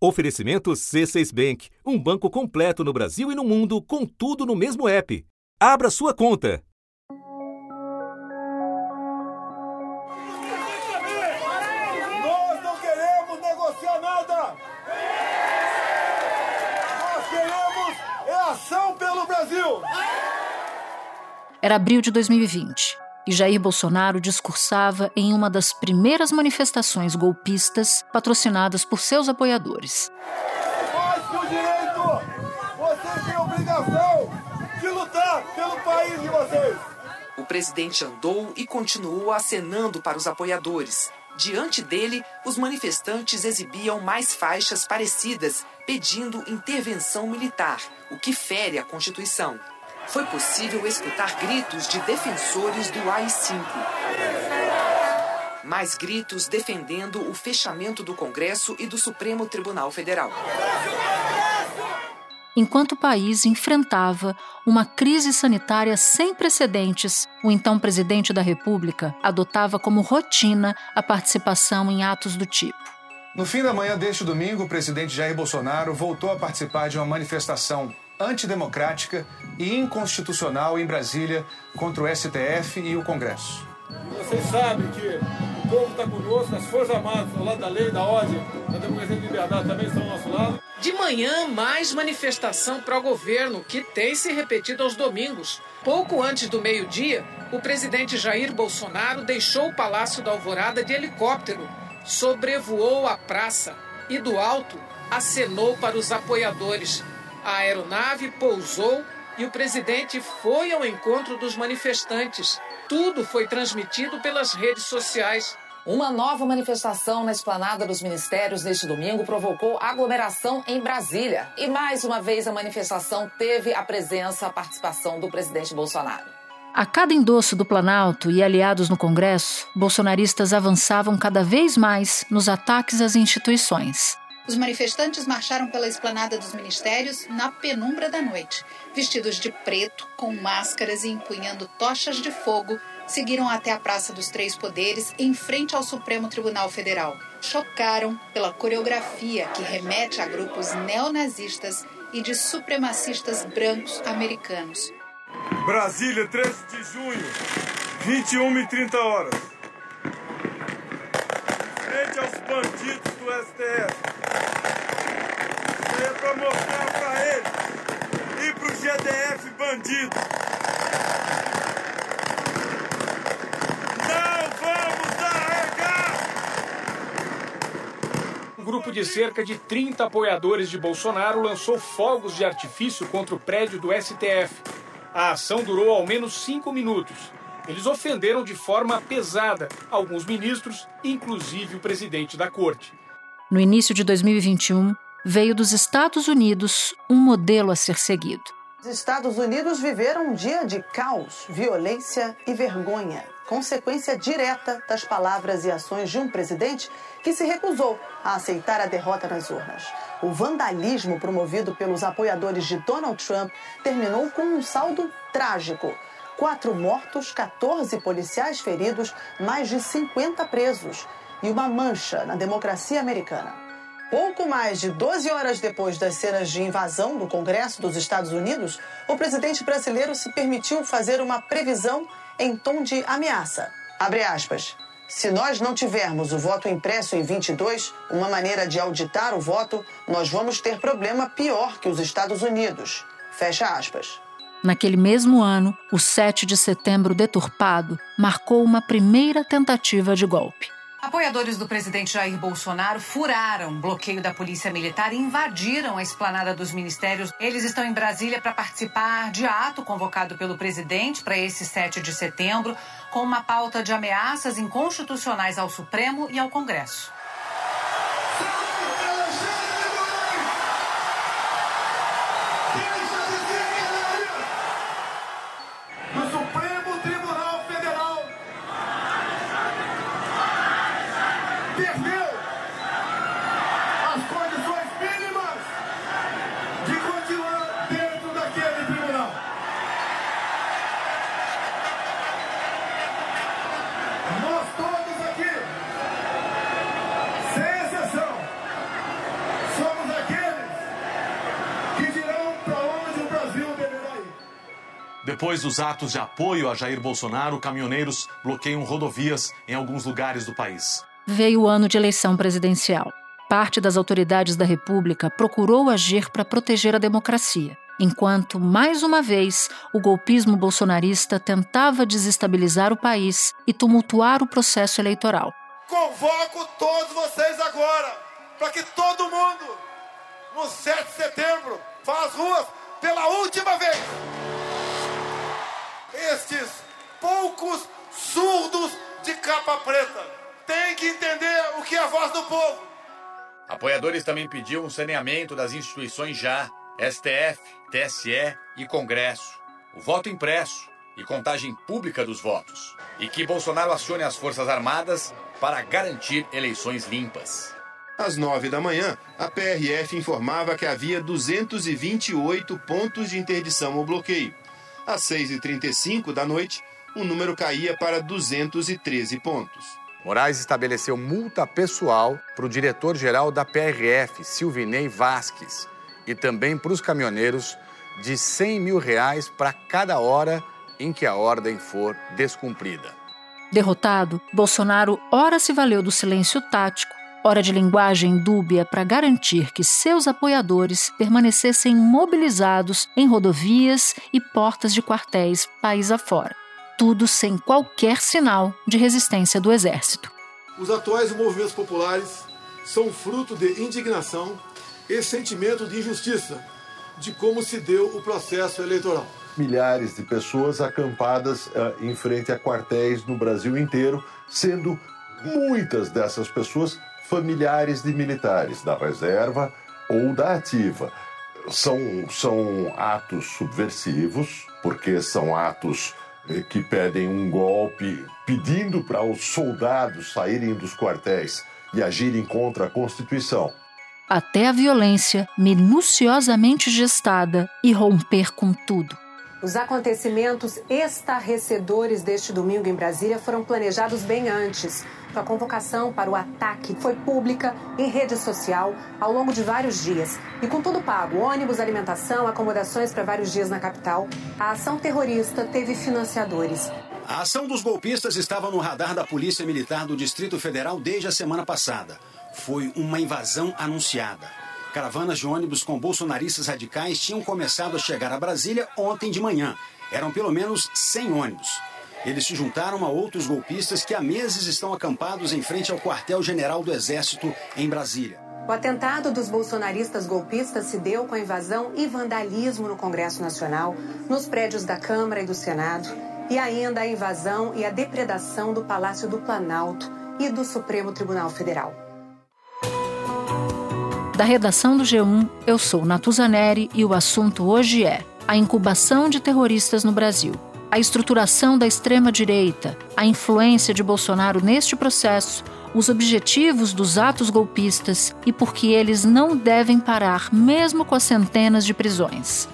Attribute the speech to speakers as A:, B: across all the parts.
A: Oferecimento C6 Bank, um banco completo no Brasil e no mundo, com tudo no mesmo app. Abra sua conta.
B: Nós não queremos negociar nada! Nós queremos é ação pelo Brasil!
C: Era abril de 2020 e Jair Bolsonaro discursava em uma das primeiras manifestações golpistas patrocinadas por seus apoiadores.
B: Mais que o direito, vocês têm a obrigação de lutar pelo país de vocês!
D: O presidente andou e continuou acenando para os apoiadores. Diante dele, os manifestantes exibiam mais faixas parecidas, pedindo intervenção militar, o que fere a Constituição foi possível escutar gritos de defensores do AI-5. Mais gritos defendendo o fechamento do Congresso e do Supremo Tribunal Federal.
C: Enquanto o país enfrentava uma crise sanitária sem precedentes, o então presidente da República adotava como rotina a participação em atos do tipo.
E: No fim da manhã deste domingo, o presidente Jair Bolsonaro voltou a participar de uma manifestação antidemocrática e inconstitucional em Brasília contra o STF e o Congresso.
B: Vocês sabem que o povo está conosco, as Forças Armadas ao lado da lei, da ordem, da democracia e liberdade também estão ao nosso lado.
F: De manhã, mais manifestação pró-governo, que tem se repetido aos domingos. Pouco antes do meio-dia, o presidente Jair Bolsonaro deixou o Palácio da Alvorada de helicóptero, sobrevoou a praça e, do alto, acenou para os apoiadores a aeronave pousou e o presidente foi ao encontro dos manifestantes. Tudo foi transmitido pelas redes sociais.
G: Uma nova manifestação na esplanada dos ministérios neste domingo provocou aglomeração em Brasília. E mais uma vez a manifestação teve a presença, a participação do presidente Bolsonaro.
C: A cada endosso do Planalto e aliados no Congresso, bolsonaristas avançavam cada vez mais nos ataques às instituições.
H: Os manifestantes marcharam pela esplanada dos ministérios na penumbra da noite. Vestidos de preto, com máscaras e empunhando tochas de fogo, seguiram até a Praça dos Três Poderes, em frente ao Supremo Tribunal Federal. Chocaram pela coreografia que remete a grupos neonazistas e de supremacistas brancos americanos.
B: Brasília, 13 de junho, 21 e 30 horas. Frente aos bandidos do STF para mostrar para ele e para o GDF bandido. Não vamos arregar!
I: Um grupo de cerca de 30 apoiadores de Bolsonaro lançou fogos de artifício contra o prédio do STF. A ação durou ao menos cinco minutos. Eles ofenderam de forma pesada alguns ministros, inclusive o presidente da corte.
C: No início de 2021, veio dos Estados Unidos um modelo a ser seguido.
J: Os Estados Unidos viveram um dia de caos, violência e vergonha, consequência direta das palavras e ações de um presidente que se recusou a aceitar a derrota nas urnas. O vandalismo promovido pelos apoiadores de Donald Trump terminou com um saldo trágico. Quatro mortos, 14 policiais feridos, mais de 50 presos e uma mancha na democracia americana. Pouco mais de 12 horas depois das cenas de invasão do Congresso dos Estados Unidos, o presidente brasileiro se permitiu fazer uma previsão em tom de ameaça. Abre aspas. Se nós não tivermos o voto impresso em 22, uma maneira de auditar o voto, nós vamos ter problema pior que os Estados Unidos. Fecha aspas.
C: Naquele mesmo ano, o 7 de setembro deturpado marcou uma primeira tentativa de golpe.
G: Apoiadores do presidente Jair Bolsonaro furaram bloqueio da Polícia Militar e invadiram a esplanada dos ministérios. Eles estão em Brasília para participar de ato convocado pelo presidente para esse 7 de setembro, com uma pauta de ameaças inconstitucionais ao Supremo e ao Congresso.
K: Depois dos atos de apoio a Jair Bolsonaro, caminhoneiros bloqueiam rodovias em alguns lugares do país.
C: Veio o ano de eleição presidencial. Parte das autoridades da República procurou agir para proteger a democracia, enquanto, mais uma vez, o golpismo bolsonarista tentava desestabilizar o país e tumultuar o processo eleitoral.
B: Convoco todos vocês agora para que todo mundo, no 7 de setembro, vá às ruas pela última vez. Estes poucos surdos de capa preta têm que entender o que é a voz do povo.
L: Apoiadores também pediam um saneamento das instituições já, STF, TSE e Congresso, o voto impresso e contagem pública dos votos, e que Bolsonaro acione as Forças Armadas para garantir eleições limpas.
M: Às nove da manhã, a PRF informava que havia 228 pontos de interdição ou bloqueio. Às 6h35 da noite, o número caía para 213 pontos.
N: Moraes estabeleceu multa pessoal para o diretor-geral da PRF, Silvinei Vasques, e também para os caminhoneiros de 100 mil reais para cada hora em que a ordem for descumprida.
C: Derrotado, Bolsonaro ora se valeu do silêncio tático, ora de linguagem dúbia para garantir que seus apoiadores permanecessem mobilizados em rodovias e portas de quartéis país afora. Tudo sem qualquer sinal de resistência do exército.
B: Os atuais movimentos populares são fruto de indignação e sentimento de injustiça de como se deu o processo eleitoral.
O: Milhares de pessoas acampadas uh, em frente a quartéis no Brasil inteiro, sendo muitas dessas pessoas familiares de militares da reserva ou da ativa. São, são atos subversivos, porque são atos eh, que pedem um golpe, pedindo para os soldados saírem dos quartéis e agirem contra a Constituição.
C: Até a violência, minuciosamente gestada, e romper com tudo.
P: Os acontecimentos estarrecedores deste domingo em Brasília foram planejados bem antes. A convocação para o ataque foi pública em rede social ao longo de vários dias. E com tudo pago ônibus, alimentação, acomodações para vários dias na capital a ação terrorista teve financiadores.
Q: A ação dos golpistas estava no radar da Polícia Militar do Distrito Federal desde a semana passada. Foi uma invasão anunciada. Caravanas de ônibus com bolsonaristas radicais tinham começado a chegar a Brasília ontem de manhã. Eram pelo menos 100 ônibus. Eles se juntaram a outros golpistas que há meses estão acampados em frente ao quartel-general do Exército em Brasília.
P: O atentado dos bolsonaristas golpistas se deu com a invasão e vandalismo no Congresso Nacional, nos prédios da Câmara e do Senado, e ainda a invasão e a depredação do Palácio do Planalto e do Supremo Tribunal Federal.
C: Da redação do G1, eu sou Natuzaneri e o assunto hoje é a incubação de terroristas no Brasil a estruturação da extrema-direita, a influência de Bolsonaro neste processo, os objetivos dos atos golpistas e por que eles não devem parar, mesmo com as centenas de prisões.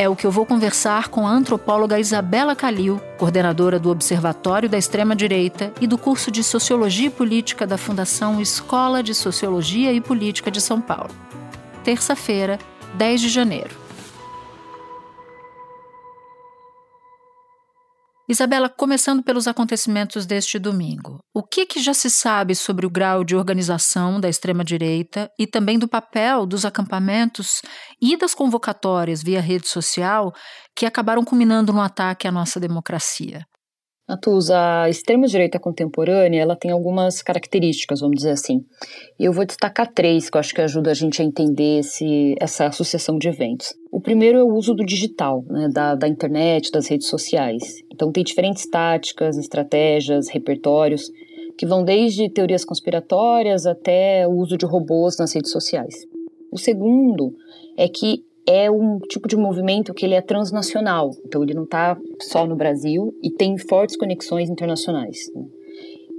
C: É o que eu vou conversar com a antropóloga Isabela Calil, coordenadora do Observatório da Extrema-Direita e do curso de Sociologia e Política da Fundação Escola de Sociologia e Política de São Paulo. Terça-feira, 10 de janeiro. Isabela, começando pelos acontecimentos deste domingo, o que, que já se sabe sobre o grau de organização da extrema-direita e também do papel dos acampamentos e das convocatórias via rede social que acabaram culminando no ataque à nossa democracia?
R: Natuz, a extrema-direita contemporânea ela tem algumas características, vamos dizer assim. Eu vou destacar três que eu acho que ajudam a gente a entender esse, essa associação de eventos. O primeiro é o uso do digital, né, da, da internet, das redes sociais. Então, tem diferentes táticas, estratégias, repertórios, que vão desde teorias conspiratórias até o uso de robôs nas redes sociais. O segundo é que é um tipo de movimento que ele é transnacional, então ele não está só no Brasil e tem fortes conexões internacionais. Né?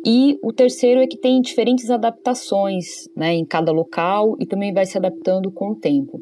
R: E o terceiro é que tem diferentes adaptações né, em cada local e também vai se adaptando com o tempo.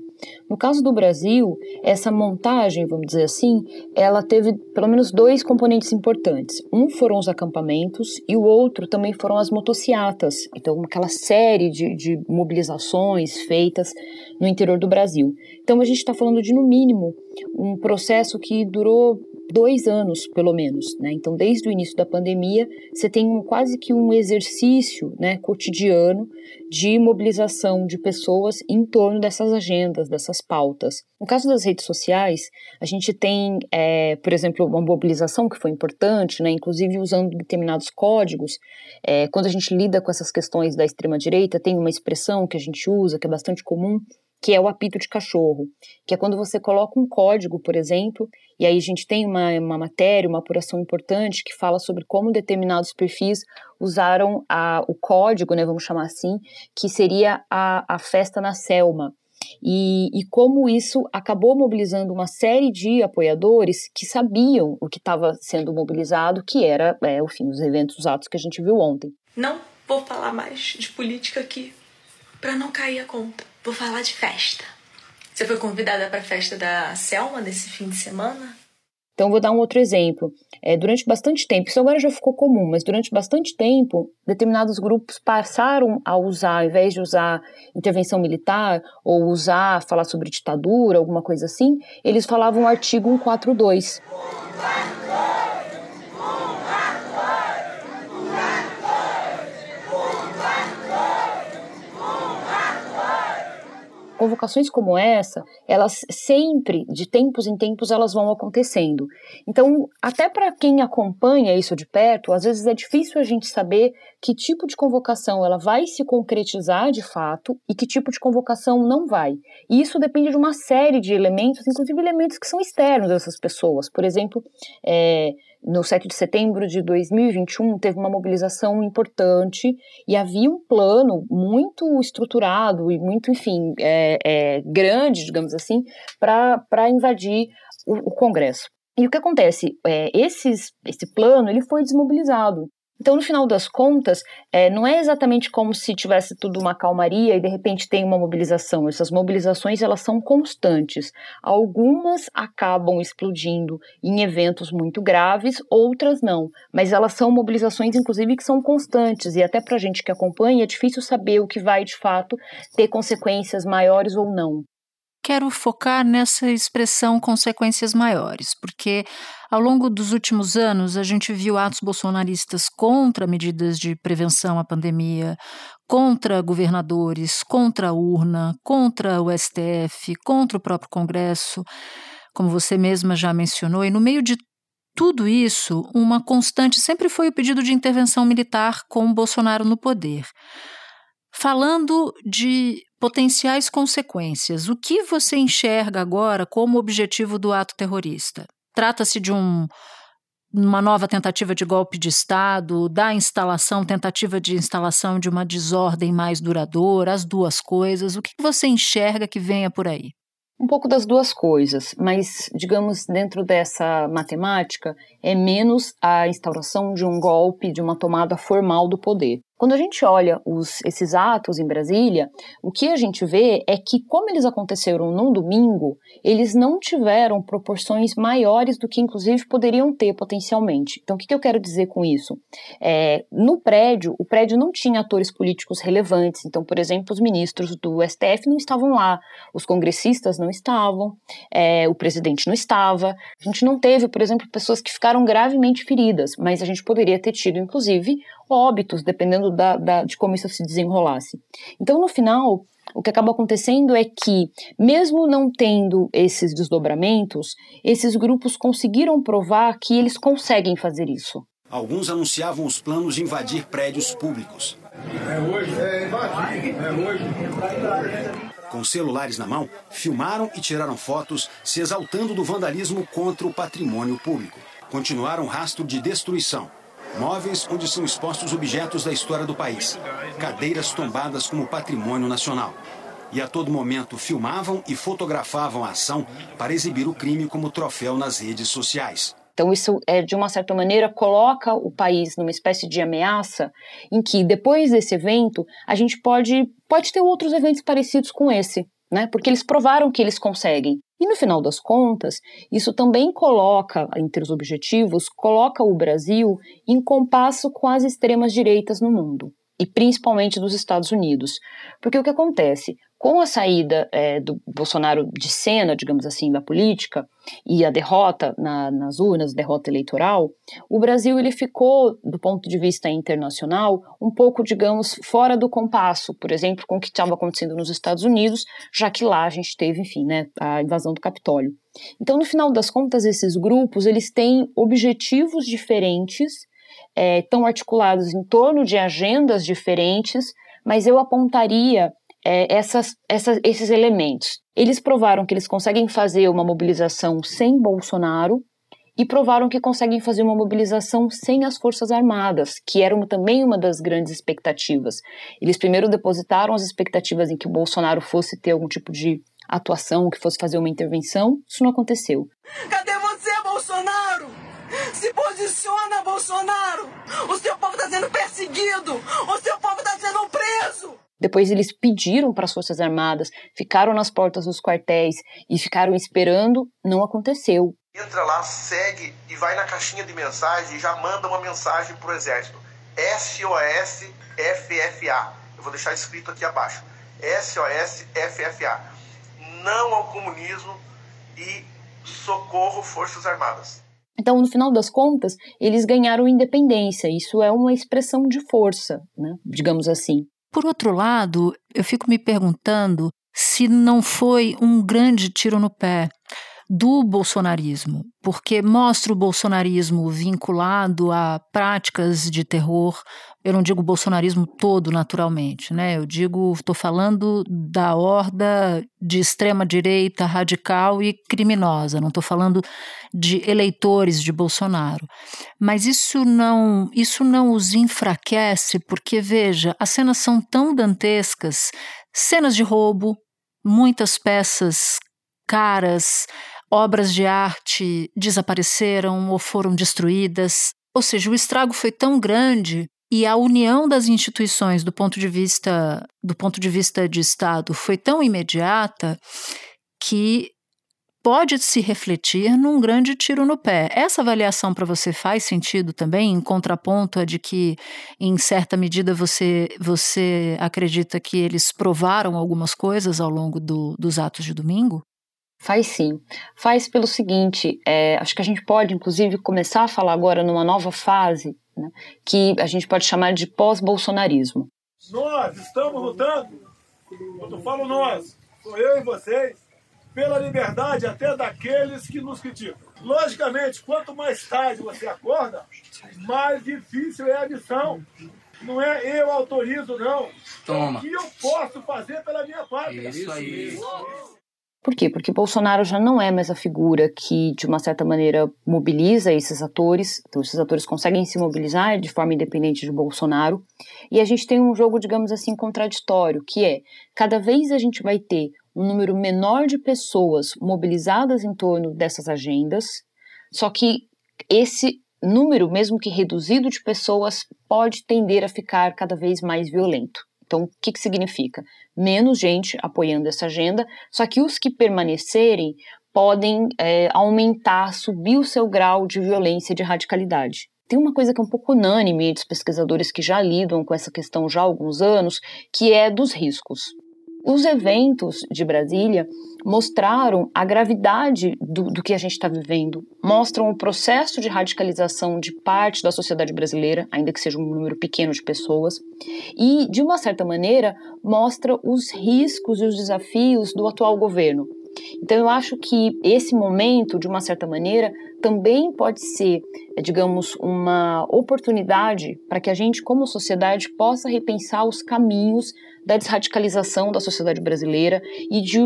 R: No caso do Brasil, essa montagem, vamos dizer assim, ela teve pelo menos dois componentes importantes. Um foram os acampamentos e o outro também foram as motociatas. Então, aquela série de, de mobilizações feitas no interior do Brasil. Então, a gente está falando de, no mínimo, um processo que durou dois anos, pelo menos. Né? Então, desde o início da pandemia, você tem um, quase que um exercício né, cotidiano de mobilização de pessoas em torno dessas agendas, dessas pautas. No caso das redes sociais, a gente tem, é, por exemplo, uma mobilização que foi importante, né, inclusive usando determinados códigos. É, quando a gente lida com essas questões da extrema-direita, tem uma expressão que a gente usa, que é bastante comum, que é o apito de cachorro, que é quando você coloca um código, por exemplo, e aí a gente tem uma, uma matéria, uma apuração importante que fala sobre como determinados perfis usaram a, o código, né, vamos chamar assim, que seria a, a festa na Selma. E, e como isso acabou mobilizando uma série de apoiadores que sabiam o que estava sendo mobilizado, que era, é, enfim, os eventos, os atos que a gente viu ontem.
S: Não vou falar mais de política aqui, para não cair a conta. Vou falar de festa. Você foi convidada para a festa da Selma nesse fim de semana?
R: Então, vou dar um outro exemplo. É, durante bastante tempo, isso agora já ficou comum, mas durante bastante tempo, determinados grupos passaram a usar, ao invés de usar intervenção militar ou usar, falar sobre ditadura, alguma coisa assim, eles falavam artigo 142. Convocações como essa, elas sempre, de tempos em tempos, elas vão acontecendo. Então, até para quem acompanha isso de perto, às vezes é difícil a gente saber que tipo de convocação ela vai se concretizar de fato e que tipo de convocação não vai. E isso depende de uma série de elementos, inclusive elementos que são externos dessas pessoas. Por exemplo, é, no 7 de setembro de 2021, teve uma mobilização importante e havia um plano muito estruturado e muito, enfim, é, é, grande, digamos assim, para invadir o, o, Congresso. E o que acontece? É, esses, esse plano ele foi desmobilizado. Então, no final das contas, é, não é exatamente como se tivesse tudo uma calmaria e de repente tem uma mobilização. Essas mobilizações elas são constantes. Algumas acabam explodindo em eventos muito graves, outras não. Mas elas são mobilizações, inclusive, que são constantes. E até para a gente que acompanha, é difícil saber o que vai de fato ter consequências maiores ou não
C: quero focar nessa expressão consequências maiores, porque ao longo dos últimos anos a gente viu atos bolsonaristas contra medidas de prevenção à pandemia, contra governadores, contra a urna, contra o STF, contra o próprio Congresso, como você mesma já mencionou, e no meio de tudo isso, uma constante sempre foi o pedido de intervenção militar com Bolsonaro no poder. Falando de potenciais consequências, o que você enxerga agora como objetivo do ato terrorista? Trata-se de um, uma nova tentativa de golpe de Estado, da instalação, tentativa de instalação de uma desordem mais duradoura, as duas coisas. O que você enxerga que venha por aí?
R: Um pouco das duas coisas, mas, digamos, dentro dessa matemática, é menos a instauração de um golpe, de uma tomada formal do poder. Quando a gente olha os, esses atos em Brasília, o que a gente vê é que, como eles aconteceram num domingo, eles não tiveram proporções maiores do que, inclusive, poderiam ter potencialmente. Então, o que, que eu quero dizer com isso? É, no prédio, o prédio não tinha atores políticos relevantes. Então, por exemplo, os ministros do STF não estavam lá, os congressistas não estavam, é, o presidente não estava. A gente não teve, por exemplo, pessoas que ficaram gravemente feridas, mas a gente poderia ter tido, inclusive, óbitos, dependendo da, da, de como isso se desenrolasse. Então, no final, o que acaba acontecendo é que, mesmo não tendo esses desdobramentos, esses grupos conseguiram provar que eles conseguem fazer isso.
Q: Alguns anunciavam os planos de invadir prédios públicos. É hoje, é, é hoje. Com celulares na mão, filmaram e tiraram fotos se exaltando do vandalismo contra o patrimônio público. Continuaram rastro de destruição Móveis onde são expostos objetos da história do país. Cadeiras tombadas como patrimônio nacional. E a todo momento filmavam e fotografavam a ação para exibir o crime como troféu nas redes sociais.
R: Então, isso, é, de uma certa maneira, coloca o país numa espécie de ameaça em que, depois desse evento, a gente pode, pode ter outros eventos parecidos com esse, né? porque eles provaram que eles conseguem. E no final das contas, isso também coloca, entre os objetivos, coloca o Brasil em compasso com as extremas direitas no mundo, e principalmente dos Estados Unidos. Porque o que acontece? Com a saída é, do Bolsonaro de cena, digamos assim, da política e a derrota na, nas urnas, derrota eleitoral, o Brasil ele ficou, do ponto de vista internacional, um pouco, digamos, fora do compasso, por exemplo, com o que estava acontecendo nos Estados Unidos, já que lá a gente teve, enfim, né, a invasão do Capitólio. Então, no final das contas, esses grupos eles têm objetivos diferentes, é, estão articulados em torno de agendas diferentes, mas eu apontaria é, essas, esses elementos. Eles provaram que eles conseguem fazer uma mobilização sem Bolsonaro e provaram que conseguem fazer uma mobilização sem as Forças Armadas, que era também uma das grandes expectativas. Eles primeiro depositaram as expectativas em que o Bolsonaro fosse ter algum tipo de atuação, que fosse fazer uma intervenção. Isso não aconteceu.
T: Cadê você, Bolsonaro? Se posiciona, Bolsonaro! O seu povo está sendo perseguido! O seu povo está sendo preso!
R: Depois eles pediram para as Forças Armadas, ficaram nas portas dos quartéis e ficaram esperando, não aconteceu.
U: Entra lá, segue e vai na caixinha de mensagem e já manda uma mensagem para o Exército. SOS FFA. Eu vou deixar escrito aqui abaixo. SOS FFA. Não ao comunismo e socorro Forças Armadas.
R: Então, no final das contas, eles ganharam independência. Isso é uma expressão de força, né? digamos assim.
C: Por outro lado, eu fico me perguntando se não foi um grande tiro no pé do bolsonarismo, porque mostra o bolsonarismo vinculado a práticas de terror. Eu não digo bolsonarismo todo, naturalmente, né? Eu digo, estou falando da horda de extrema direita radical e criminosa. Não estou falando de eleitores de Bolsonaro. Mas isso não, isso não os enfraquece, porque veja, as cenas são tão dantescas, cenas de roubo, muitas peças caras, obras de arte desapareceram ou foram destruídas. Ou seja, o estrago foi tão grande e a união das instituições do ponto de vista do ponto de vista de Estado foi tão imediata que pode se refletir num grande tiro no pé. Essa avaliação para você faz sentido também, em contraponto a de que, em certa medida, você, você acredita que eles provaram algumas coisas ao longo do, dos atos de domingo?
R: Faz sim. Faz pelo seguinte: é, acho que a gente pode, inclusive, começar a falar agora numa nova fase, né, que a gente pode chamar de pós-bolsonarismo.
B: Nós estamos lutando, quando falo nós, sou eu e vocês, pela liberdade até daqueles que nos criticam. Logicamente, quanto mais tarde você acorda, mais difícil é a missão. Não é eu autorizo, não.
V: Toma.
B: É o que eu posso fazer pela minha parte.
V: Isso aí.
R: Por quê? Porque Bolsonaro já não é mais a figura que, de uma certa maneira, mobiliza esses atores. Então, esses atores conseguem se mobilizar de forma independente de Bolsonaro. E a gente tem um jogo, digamos assim, contraditório, que é cada vez a gente vai ter um número menor de pessoas mobilizadas em torno dessas agendas, só que esse número, mesmo que reduzido de pessoas, pode tender a ficar cada vez mais violento. Então, o que, que significa? Menos gente apoiando essa agenda, só que os que permanecerem podem é, aumentar, subir o seu grau de violência e de radicalidade. Tem uma coisa que é um pouco unânime dos pesquisadores que já lidam com essa questão já há alguns anos, que é dos riscos. Os eventos de Brasília mostraram a gravidade do, do que a gente está vivendo, mostram o processo de radicalização de parte da sociedade brasileira, ainda que seja um número pequeno de pessoas, e, de uma certa maneira, mostra os riscos e os desafios do atual governo. Então, eu acho que esse momento, de uma certa maneira, também pode ser, digamos, uma oportunidade para que a gente, como sociedade, possa repensar os caminhos da desradicalização da sociedade brasileira e de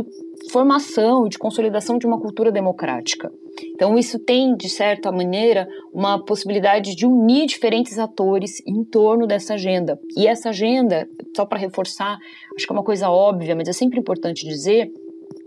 R: formação e de consolidação de uma cultura democrática. Então, isso tem, de certa maneira, uma possibilidade de unir diferentes atores em torno dessa agenda. E essa agenda, só para reforçar, acho que é uma coisa óbvia, mas é sempre importante dizer,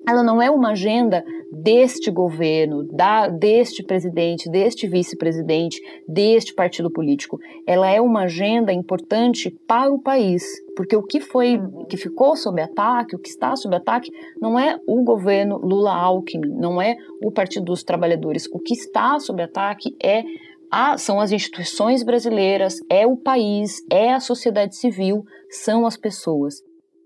R: ela não é uma agenda deste governo, da, deste presidente, deste vice-presidente, deste partido político. Ela é uma agenda importante para o país, porque o que foi, que ficou sob ataque, o que está sob ataque, não é o governo Lula-Alckmin, não é o Partido dos Trabalhadores. O que está sob ataque é são as instituições brasileiras, é o país, é a sociedade civil, são as pessoas.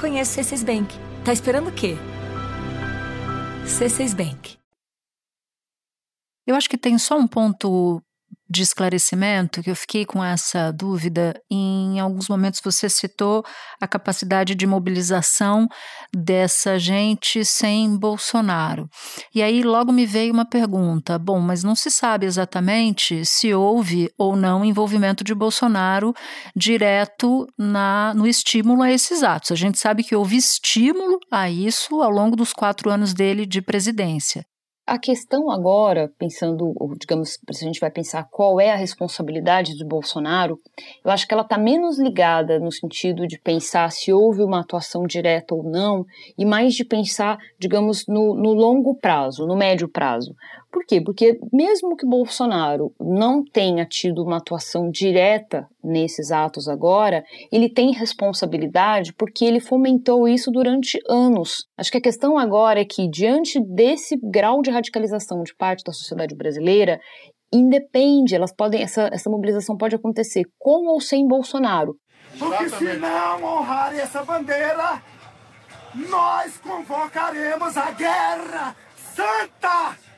W: Conheça o C6 Bank. Tá esperando o quê? C6 Bank.
C: Eu acho que tem só um ponto de esclarecimento que eu fiquei com essa dúvida. Em alguns momentos você citou a capacidade de mobilização dessa gente sem Bolsonaro. E aí logo me veio uma pergunta: bom, mas não se sabe exatamente se houve ou não envolvimento de Bolsonaro direto na, no estímulo a esses atos. A gente sabe que houve estímulo a isso ao longo dos quatro anos dele de presidência.
R: A questão agora, pensando, digamos, se a gente vai pensar qual é a responsabilidade do Bolsonaro, eu acho que ela está menos ligada no sentido de pensar se houve uma atuação direta ou não, e mais de pensar, digamos, no, no longo prazo, no médio prazo. Por quê? Porque mesmo que Bolsonaro não tenha tido uma atuação direta nesses atos agora, ele tem responsabilidade porque ele fomentou isso durante anos. Acho que a questão agora é que, diante desse grau de radicalização de parte da sociedade brasileira, independe, elas podem, essa, essa mobilização pode acontecer com ou sem Bolsonaro.
V: Porque se não honrarem essa bandeira, nós convocaremos a guerra santa!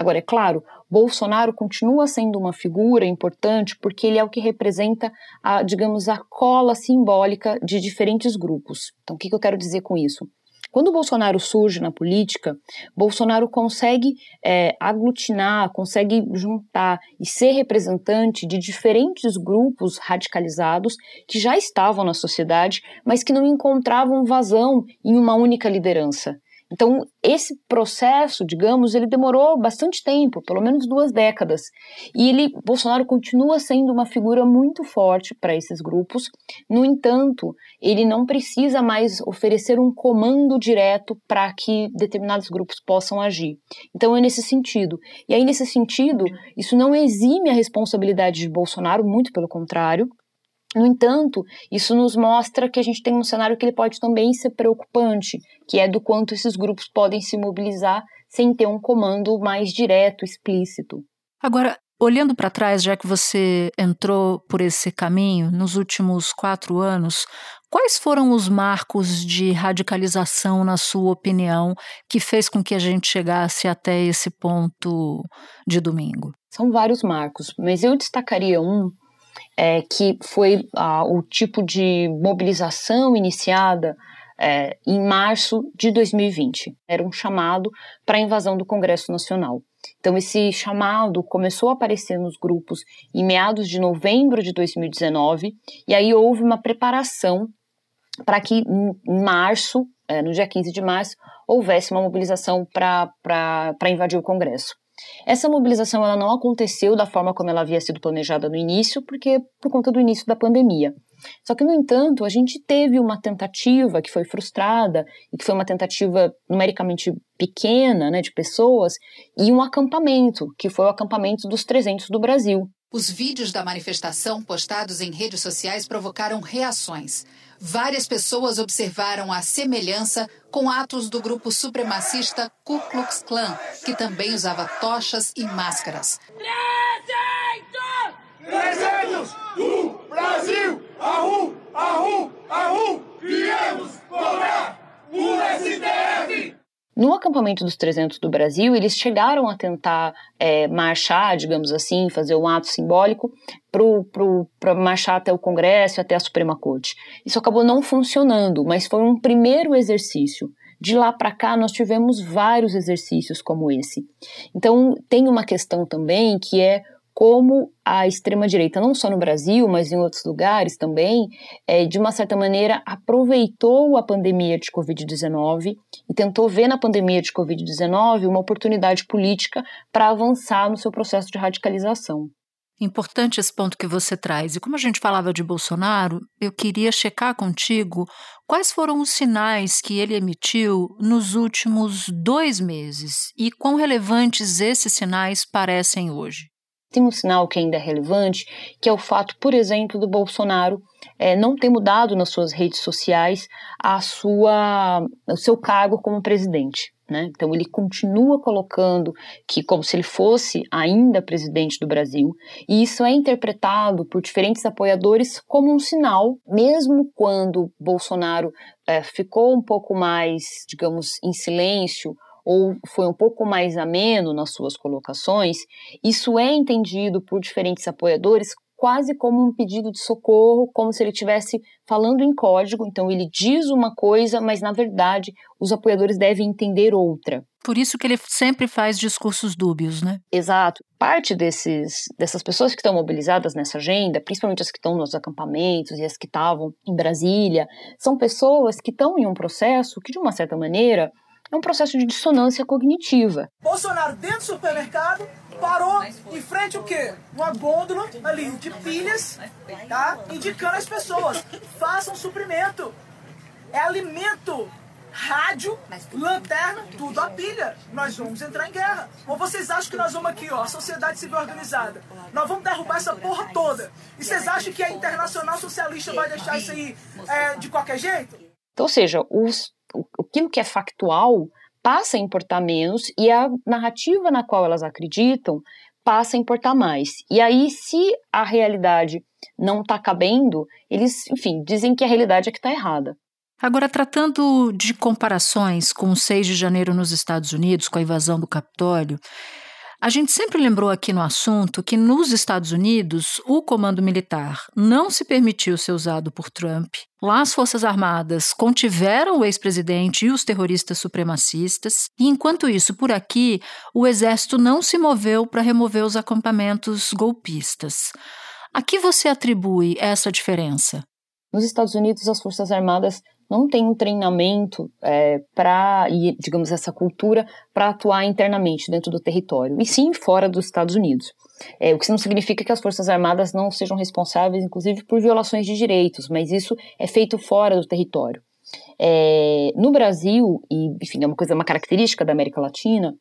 R: Agora, é claro, Bolsonaro continua sendo uma figura importante porque ele é o que representa, a, digamos, a cola simbólica de diferentes grupos. Então, o que, que eu quero dizer com isso? Quando Bolsonaro surge na política, Bolsonaro consegue é, aglutinar, consegue juntar e ser representante de diferentes grupos radicalizados que já estavam na sociedade, mas que não encontravam vazão em uma única liderança. Então, esse processo, digamos, ele demorou bastante tempo, pelo menos duas décadas. E ele, Bolsonaro continua sendo uma figura muito forte para esses grupos. No entanto, ele não precisa mais oferecer um comando direto para que determinados grupos possam agir. Então, é nesse sentido. E aí, nesse sentido, isso não exime a responsabilidade de Bolsonaro, muito pelo contrário. No entanto, isso nos mostra que a gente tem um cenário que ele pode também ser preocupante, que é do quanto esses grupos podem se mobilizar sem ter um comando mais direto, explícito.
C: Agora, olhando para trás, já que você entrou por esse caminho nos últimos quatro anos, quais foram os marcos de radicalização, na sua opinião, que fez com que a gente chegasse até esse ponto de domingo?
R: São vários marcos, mas eu destacaria um é, que foi ah, o tipo de mobilização iniciada é, em março de 2020. Era um chamado para a invasão do Congresso Nacional. Então, esse chamado começou a aparecer nos grupos em meados de novembro de 2019, e aí houve uma preparação para que em março, é, no dia 15 de março, houvesse uma mobilização para invadir o Congresso. Essa mobilização ela não aconteceu da forma como ela havia sido planejada no início, porque por conta do início da pandemia. Só que, no entanto, a gente teve uma tentativa que foi frustrada e que foi uma tentativa numericamente pequena, né, de pessoas, e um acampamento, que foi o acampamento dos 300 do Brasil.
C: Os vídeos da manifestação postados em redes sociais provocaram reações. Várias pessoas observaram a semelhança com atos do grupo supremacista Ku Klux Klan, que também usava tochas e máscaras.
V: 300 do Brasil! Arru, arru, arru! Viemos cobrar o STF!
R: No acampamento dos 300 do Brasil, eles chegaram a tentar é, marchar, digamos assim, fazer um ato simbólico para marchar até o Congresso, até a Suprema Corte. Isso acabou não funcionando, mas foi um primeiro exercício. De lá para cá, nós tivemos vários exercícios como esse. Então, tem uma questão também que é como a extrema-direita, não só no Brasil, mas em outros lugares também, é, de uma certa maneira aproveitou a pandemia de Covid-19 e tentou ver na pandemia de Covid-19 uma oportunidade política para avançar no seu processo de radicalização.
C: Importante esse ponto que você traz. E como a gente falava de Bolsonaro, eu queria checar contigo Quais foram os sinais que ele emitiu nos últimos dois meses e quão relevantes esses sinais parecem hoje?
R: Tem um sinal que ainda é relevante, que é o fato, por exemplo, do Bolsonaro é, não ter mudado nas suas redes sociais a sua, o seu cargo como presidente. Né? Então ele continua colocando que como se ele fosse ainda presidente do Brasil, e isso é interpretado por diferentes apoiadores como um sinal, mesmo quando Bolsonaro é, ficou um pouco mais, digamos, em silêncio ou foi um pouco mais ameno nas suas colocações, isso é entendido por diferentes apoiadores quase como um pedido de socorro, como se ele estivesse falando em código. Então ele diz uma coisa, mas na verdade os apoiadores devem entender outra.
C: Por isso que ele sempre faz discursos dúbios, né?
R: Exato. Parte desses, dessas pessoas que estão mobilizadas nessa agenda, principalmente as que estão nos acampamentos e as que estavam em Brasília, são pessoas que estão em um processo que, de uma certa maneira, é um processo de dissonância cognitiva.
X: Bolsonaro, dentro do supermercado, parou em frente o quê? Uma gôndola ali de pilhas, tá? Indicando às pessoas, façam suprimento. É alimento, rádio, lanterna, tudo a pilha. Nós vamos entrar em guerra. Ou vocês acham que nós vamos aqui, ó, a sociedade civil organizada, nós vamos derrubar essa porra toda. E vocês acham que a Internacional Socialista vai deixar isso aí é, de qualquer jeito?
R: Então, ou seja, os, aquilo que é factual passa a importar menos e a narrativa na qual elas acreditam passa a importar mais. E aí, se a realidade não está cabendo, eles, enfim, dizem que a realidade é que está errada.
C: Agora, tratando de comparações com o 6 de janeiro nos Estados Unidos, com a invasão do Capitólio, a gente sempre lembrou aqui no assunto que nos Estados Unidos o comando militar não se permitiu ser usado por Trump. Lá as Forças Armadas contiveram o ex-presidente e os terroristas supremacistas, e enquanto isso, por aqui, o exército não se moveu para remover os acampamentos golpistas. A que você atribui essa diferença?
R: Nos Estados Unidos, as Forças Armadas não têm um treinamento é, para, digamos, essa cultura para atuar internamente dentro do território, e sim fora dos Estados Unidos. É, o que não significa que as Forças Armadas não sejam responsáveis, inclusive, por violações de direitos, mas isso é feito fora do território. É, no Brasil, e enfim, é uma coisa, uma característica da América Latina,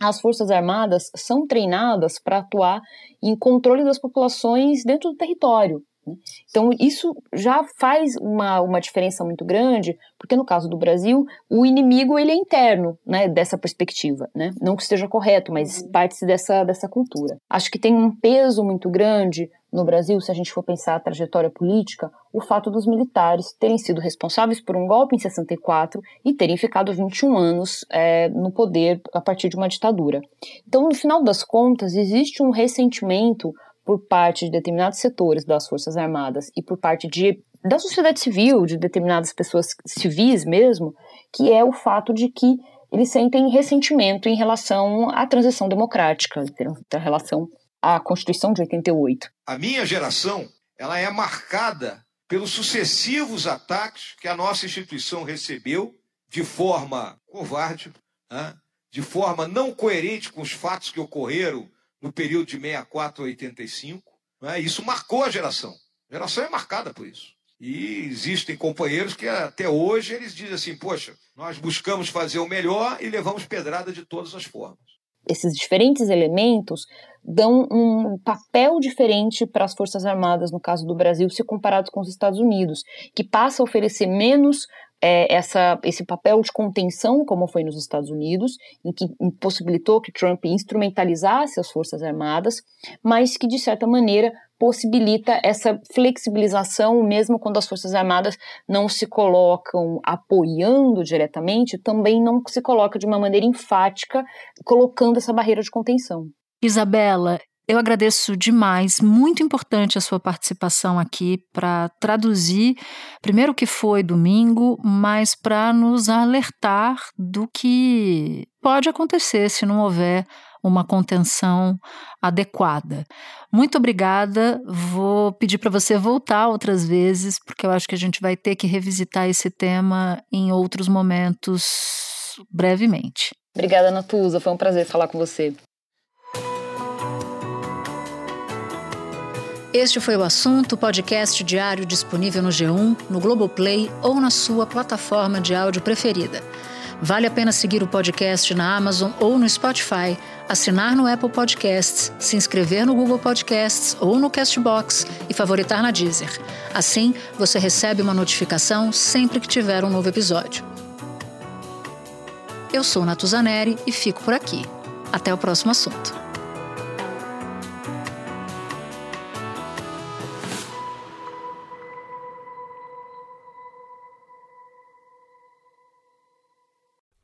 R: as Forças Armadas são treinadas para atuar em controle das populações dentro do território. Né? Então, isso já faz uma, uma diferença muito grande, porque no caso do Brasil, o inimigo ele é interno, né, dessa perspectiva, né? Não que esteja correto, mas uhum. parte-se dessa, dessa cultura. Acho que tem um peso muito grande no Brasil, se a gente for pensar a trajetória política, o fato dos militares terem sido responsáveis por um golpe em 64 e terem ficado 21 anos é, no poder a partir de uma ditadura. Então, no final das contas, existe um ressentimento por parte de determinados setores das Forças Armadas e por parte de, da sociedade civil, de determinadas pessoas civis mesmo, que é o fato de que eles sentem ressentimento em relação à transição democrática, em relação à Constituição de 88.
Y: A minha geração, ela é marcada pelos sucessivos ataques que a nossa instituição recebeu de forma covarde, né? de forma não coerente com os fatos que ocorreram no período de 64 a 85. Né? Isso marcou a geração. A geração é marcada por isso. E existem companheiros que até hoje eles dizem assim: poxa, nós buscamos fazer o melhor e levamos pedrada de todas as formas.
R: Esses diferentes elementos dão um papel diferente para as Forças Armadas, no caso do Brasil, se comparados com os Estados Unidos, que passa a oferecer menos é, essa, esse papel de contenção, como foi nos Estados Unidos, em que impossibilitou que Trump instrumentalizasse as Forças Armadas, mas que, de certa maneira, possibilita essa flexibilização, mesmo quando as Forças Armadas não se colocam apoiando diretamente, também não se coloca de uma maneira enfática, colocando essa barreira de contenção.
C: Isabela, eu agradeço demais, muito importante a sua participação aqui para traduzir, primeiro o que foi domingo, mas para nos alertar do que pode acontecer se não houver uma contenção adequada. Muito obrigada. Vou pedir para você voltar outras vezes, porque eu acho que a gente vai ter que revisitar esse tema em outros momentos brevemente.
R: Obrigada, Natuza. Foi um prazer falar com você.
C: Este foi o assunto, podcast diário disponível no G1, no Globoplay ou na sua plataforma de áudio preferida. Vale a pena seguir o podcast na Amazon ou no Spotify, assinar no Apple Podcasts, se inscrever no Google Podcasts ou no Castbox e favoritar na Deezer. Assim, você recebe uma notificação sempre que tiver um novo episódio. Eu sou Natuzaneri e fico por aqui. Até o próximo assunto.